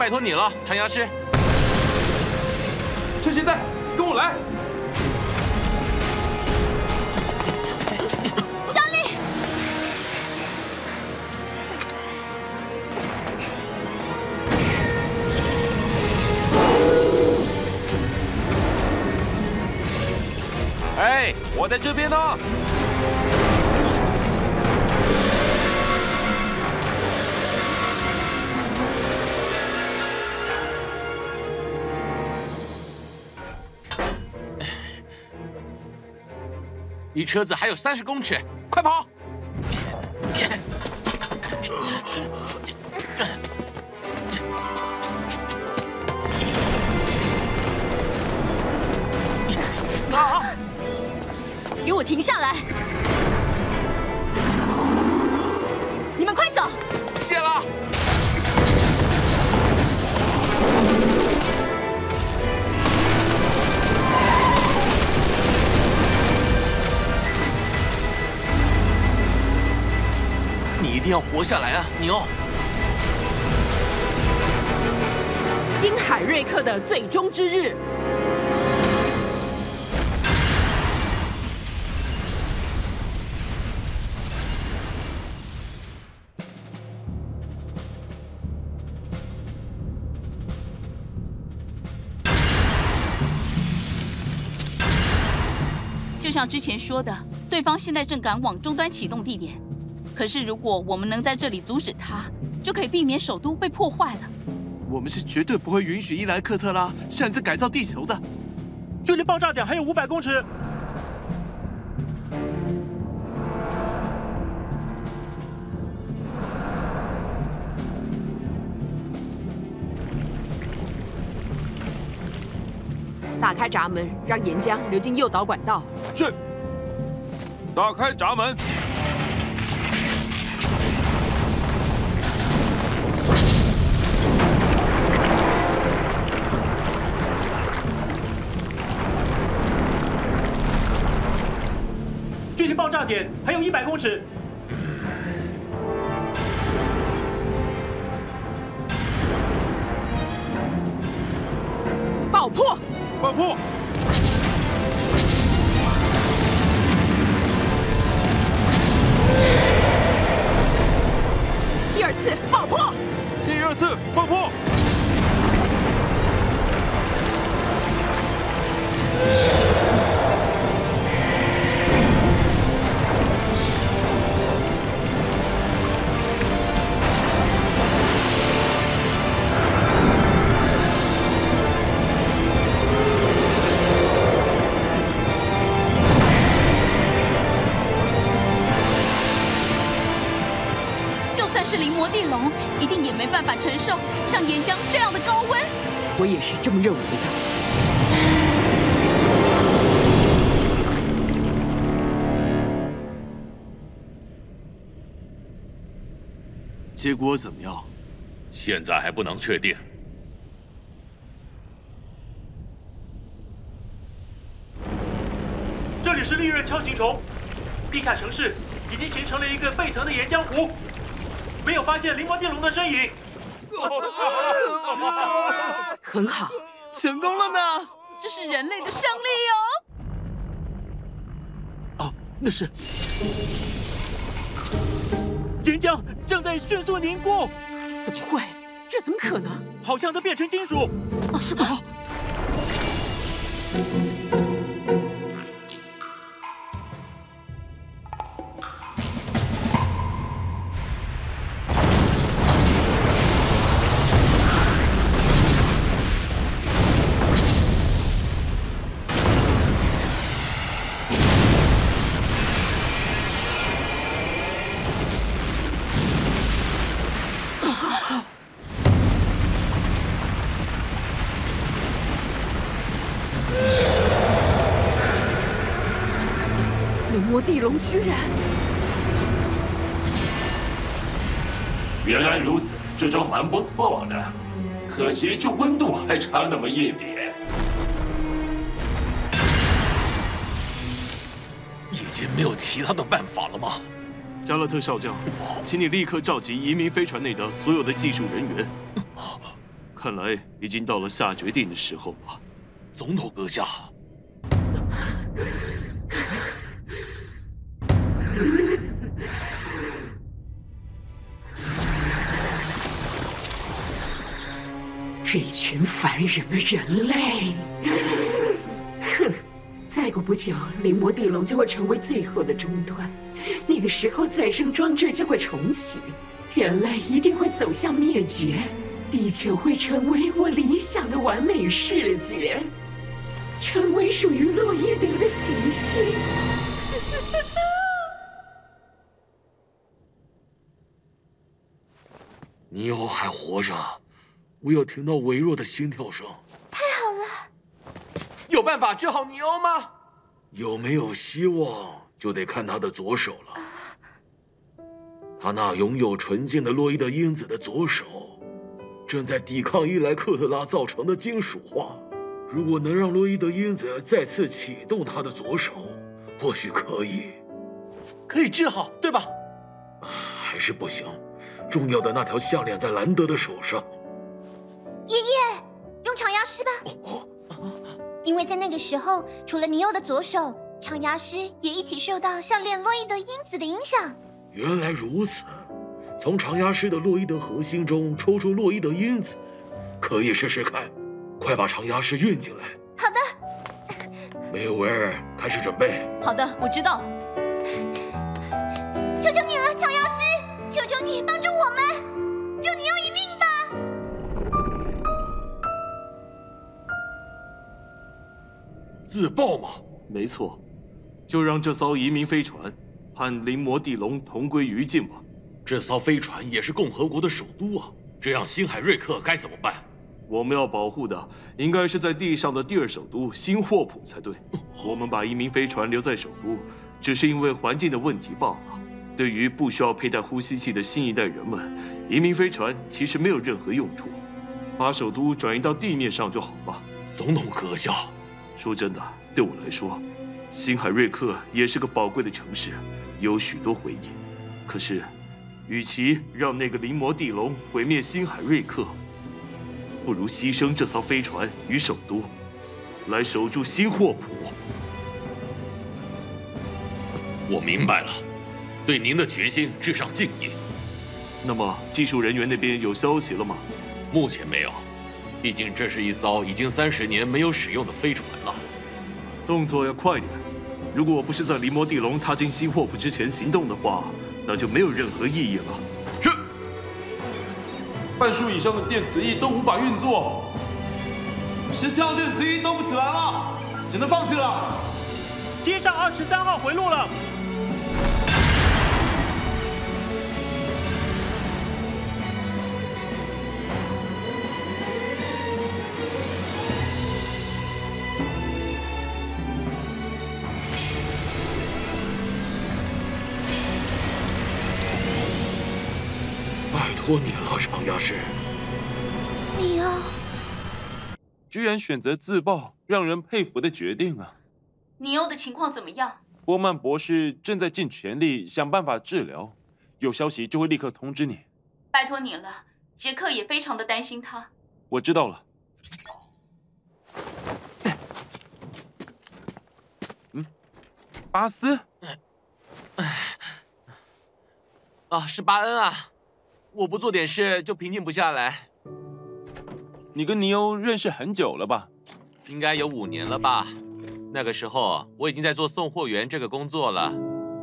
拜托你了，长牙师。趁现在，跟我来。哎我在这边呢。离车子还有三十公尺，定要活下来啊，尼欧！星海瑞克的最终之日。就像之前说的，对方现在正赶往终端启动地点。可是如果我们能在这里阻止他，就可以避免首都被破坏了。我们是绝对不会允许伊莱克特拉擅自改造地球的。距离爆炸点还有五百公尺。打开闸门，让岩浆流进诱导管道。是。打开闸门。距离爆炸点还有一百公尺。爆破。爆破！第二次爆破！第二次爆破！我也是这么认为的。结果怎么样？现在还不能确定。这里是利刃锹形虫，地下城市已经形成了一个沸腾的岩浆湖，没有发现灵魔地龙的身影。很好，成功了呢！这是人类的胜利哦！哦，那是岩浆正在迅速凝固。怎么会？这怎么可能？好像都变成金属。啊，是吗？居然！原来如此，这招蛮不错的，可惜就温度还差那么一点。已经经没有其他的办法了吗？加勒特少将，请你立刻召集移民飞船内的所有的技术人员。看来已经到了下决定的时候了。总统阁下。这一群烦人的人类！哼，再过不久，灵魔地龙就会成为最后的终端，那个时候再生装置就会重启，人类一定会走向灭绝，地球会成为我理想的完美世界，成为属于洛伊德的行星。你以后还活着。我有听到微弱的心跳声。太好了！有办法治好尼欧吗？有没有希望，就得看他的左手了。他那拥有纯净的洛伊德因子的左手，正在抵抗伊莱克特拉造成的金属化。如果能让洛伊德因子再次启动他的左手，或许可以。可以治好，对吧？还是不行。重要的那条项链在兰德的手上。爷爷，用长牙师吧。因为在那个时候，除了尼欧的左手，长牙师也一起受到项链洛伊德因子的影响。原来如此，从长牙师的洛伊德核心中抽出洛伊德因子，可以试试看。快把长牙师运进来。好的。梅维尔，开始准备。好的，我知道。求求你了，长牙师，求求你帮自爆吗？没错，就让这艘移民飞船和灵魔地龙同归于尽吧。这艘飞船也是共和国的首都啊，这样星海瑞克该怎么办？我们要保护的应该是在地上的第二首都新霍普才对。我们把移民飞船留在首都，只是因为环境的问题罢了。对于不需要佩戴呼吸器的新一代人们，移民飞船其实没有任何用处。把首都转移到地面上就好了。总统阁下。说真的，对我来说，星海瑞克也是个宝贵的城市，有许多回忆。可是，与其让那个灵魔地龙毁灭星海瑞克，不如牺牲这艘飞船与首都，来守住新霍普。我明白了，对您的决心致上敬意。那么，技术人员那边有消息了吗？目前没有。毕竟这是一艘已经三十年没有使用的飞船了，动作要快点。如果我不是在离魔地龙踏进新霍普之前行动的话，那就没有任何意义了。是。半数以上的电磁翼都无法运作，十七号电磁翼动不起来了，只能放弃了。接上二十三号回路了。托你了，长牙师。尼欧，居然选择自爆，让人佩服的决定啊！尼欧的情况怎么样？波曼博士正在尽全力想办法治疗，有消息就会立刻通知你。拜托你了，杰克也非常的担心他。我知道了。嗯，巴斯。啊，是巴恩啊。我不做点事就平静不下来。你跟尼欧认识很久了吧？应该有五年了吧。那个时候我已经在做送货员这个工作了，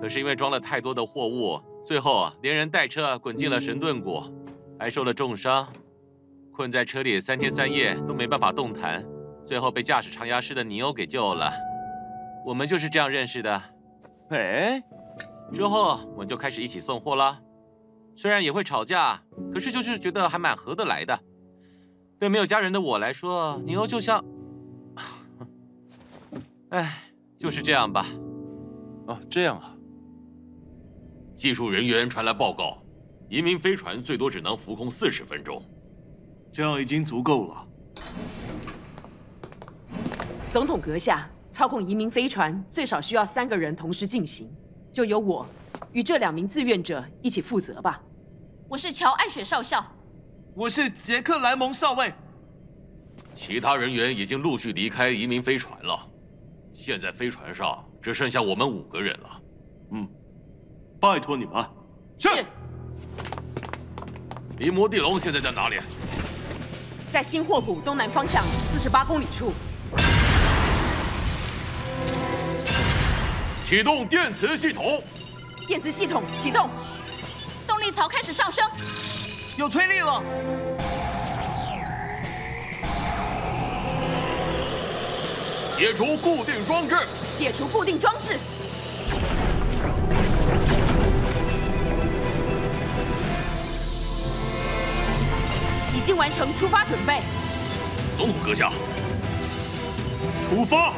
可是因为装了太多的货物，最后连人带车滚进了神盾谷，还受了重伤，困在车里三天三夜都没办法动弹，最后被驾驶长牙师的尼欧给救了。我们就是这样认识的。哎，之后我们就开始一起送货了。虽然也会吵架，可是就是觉得还蛮合得来的。对没有家人的我来说，尼欧就像……哎，就是这样吧。哦，这样啊。技术人员传来报告，移民飞船最多只能浮空四十分钟。这样已经足够了。总统阁下，操控移民飞船最少需要三个人同时进行，就由我与这两名志愿者一起负责吧。我是乔艾雪少校，我是杰克莱蒙少尉。其他人员已经陆续离开移民飞船了，现在飞船上只剩下我们五个人了。嗯，拜托你们。是。离魔地龙现在在哪里？在新霍谷东南方向四十八公里处。启动电磁系统，电磁系统启动，动力槽开始上升，有推力了。解除固定装置，解除固定装置，已经完成出发准备。总统阁下，出发。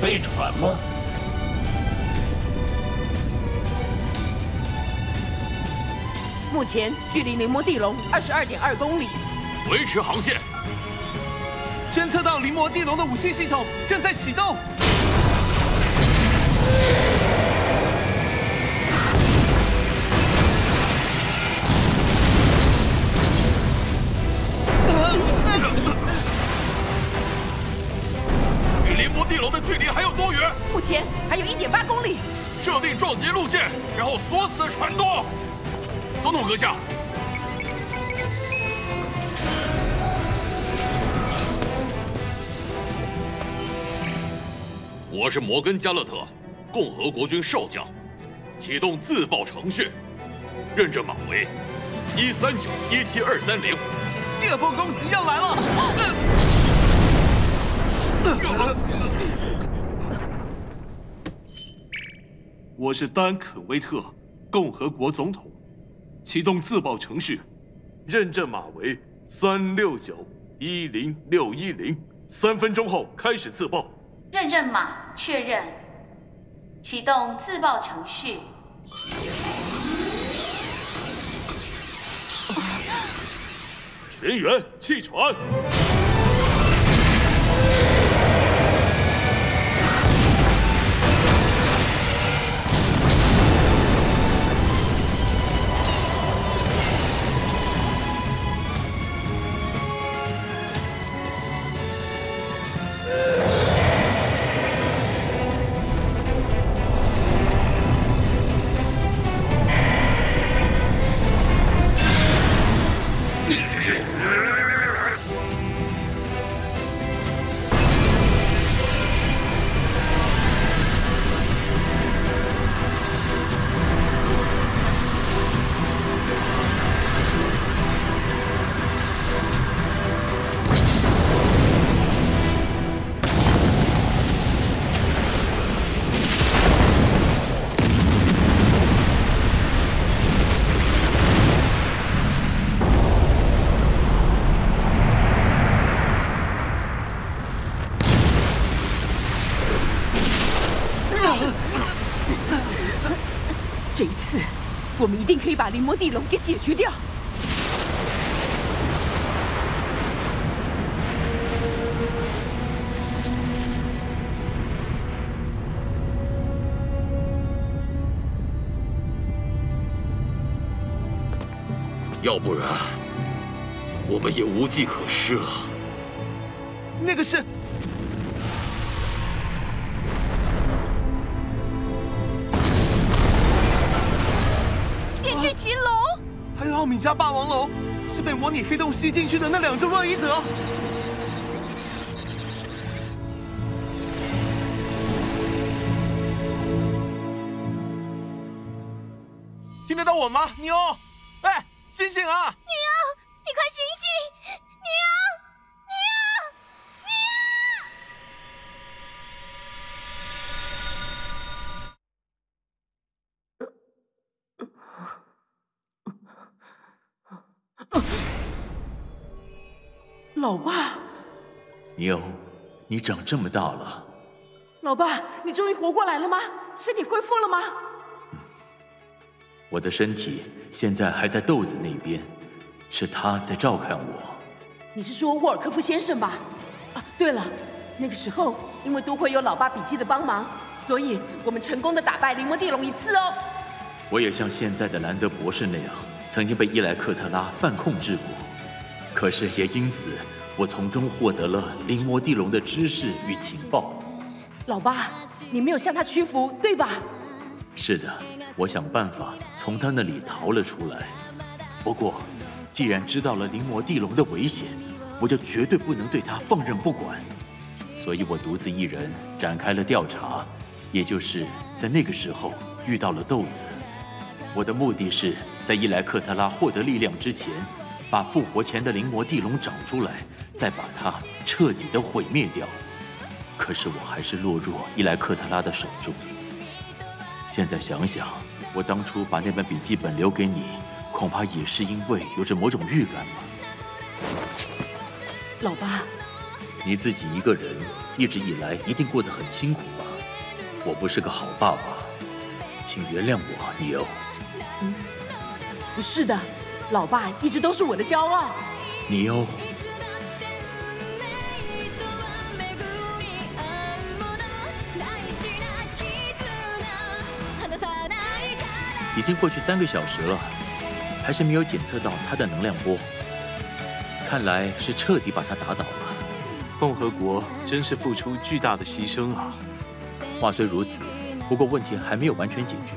飞船吗？目前距离灵魔地龙二十二点二公里，维持航线。侦测到灵魔地龙的武器系统正在启动。后锁死船舵。总统阁下，我是摩根加勒特，共和国军少将，启动自爆程序，认证码为一三九一七二三零。第二波攻击要来了。我是丹肯威特，共和国总统，启动自爆程序，认证码为三六九一零六一零，三分钟后开始自爆。认证码确认，启动自爆程序。全员弃船。我们一定可以把灵魔地龙给解决掉。要不然，我们也无计可施了。那个是你家霸王龙，是被模拟黑洞吸进去的那两只洛伊德。听得到我吗？妞，哎，醒醒啊！妞，老爸，妞，你长这么大了。老爸，你终于活过来了吗？身体恢复了吗？嗯，我的身体现在还在豆子那边，是他在照看我。你是说沃尔科夫先生吧？啊，对了，那个时候因为多亏有老爸笔记的帮忙，所以我们成功的打败灵魔地龙一次哦。我也像现在的兰德博士那样，曾经被伊莱克特拉半控制过，可是也因此，我从中获得了灵魔地龙的知识与情报。老八，你没有向他屈服，对吧？是的，我想办法从他那里逃了出来。不过，既然知道了灵魔地龙的危险，我就绝对不能对他放任不管。所以我独自一人展开了调查，也就是在那个时候遇到了豆子。我的目的是在伊莱克特拉获得力量之前，把复活前的灵魔地龙找出来，再把它彻底的毁灭掉。可是我还是落入伊莱克特拉的手中。现在想想，我当初把那本笔记本留给你，恐怕也是因为有着某种预感吧。老爸，你自己一个人一直以来一定过得很辛苦吧？我不是个好爸爸，请原谅我，尼欧。嗯，不是的，老爸一直都是我的骄傲。尼欧。已经过去三个小时了，还是没有检测到他的能量波。看来是彻底把他打倒了。共和国真是付出巨大的牺牲啊！话虽如此，不过问题还没有完全解决。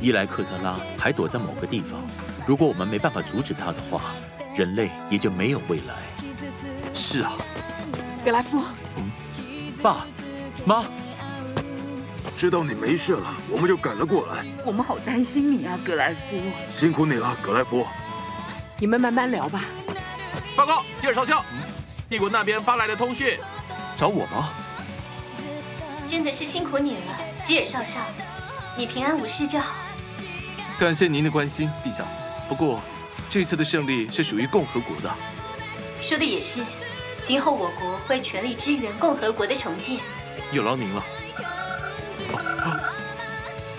伊莱克特拉还躲在某个地方，如果我们没办法阻止他的话，人类也就没有未来。是啊，格莱夫。嗯，爸，妈。知道你没事了，我们就赶了过来。我们好担心你啊，格莱夫。辛苦你了，格莱夫。你们慢慢聊吧。报告，吉尔少校，帝国那边发来的通讯。找我吗？真的是辛苦你了，吉尔少校。你平安无事就好。感谢您的关心，陛下。不过，这次的胜利是属于共和国的。说的也是，今后我国会全力支援共和国的重建。有劳您了。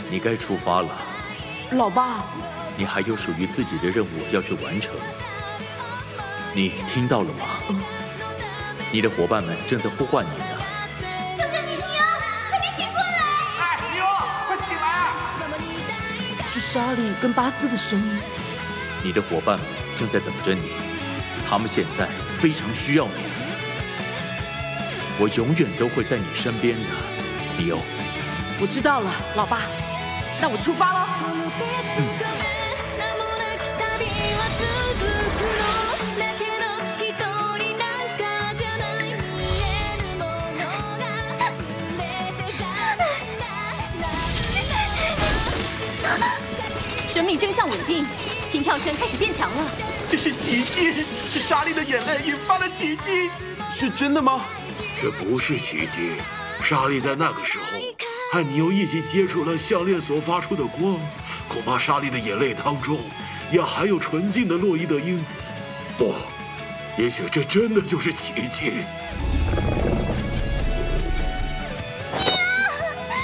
你该出发了，老爸。你还有属于自己的任务要去完成。你听到了吗？嗯、你的伙伴们正在呼唤你呢。求求你，尼欧，快点醒过来！哎，尼欧，快醒来啊！是莎莉跟巴斯的声音。你的伙伴们正在等着你，他们现在非常需要你。我永远都会在你身边的，尼欧。我知道了，老爸，那我出发喽。嗯。生命真相稳定，心跳声开始变强了。这是奇迹，是莎莉的眼泪引发的奇迹。是真的吗？这不是奇迹，莎莉在那个时候。和你又一起接触了项链所发出的光，恐怕莎莉的眼泪当中也含有纯净的洛伊德因子。不，也许这真的就是奇迹。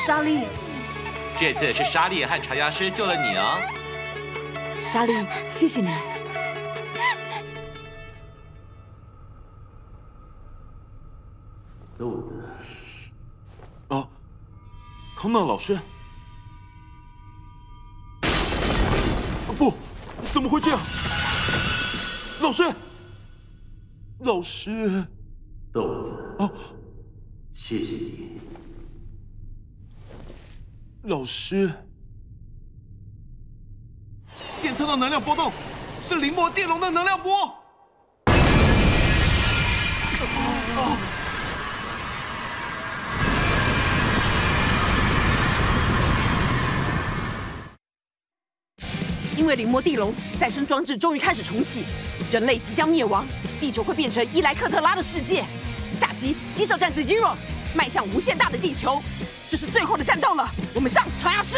莎莉，这次是莎莉和长牙师救了你啊！莎莉，谢谢你。豆子。啊。康纳老师，不，怎么会这样？老师，老师，豆子，啊，谢谢你，老师。测到能量波动，是灵魔地龙的能量波。因为灵魔地龙再生装置终于开始重启，人类即将灭亡，地球会变成伊莱克特拉的世界。下集《机兽战士 Zero》迈向无限大的地球，这是最后的战斗了，我们上长牙师。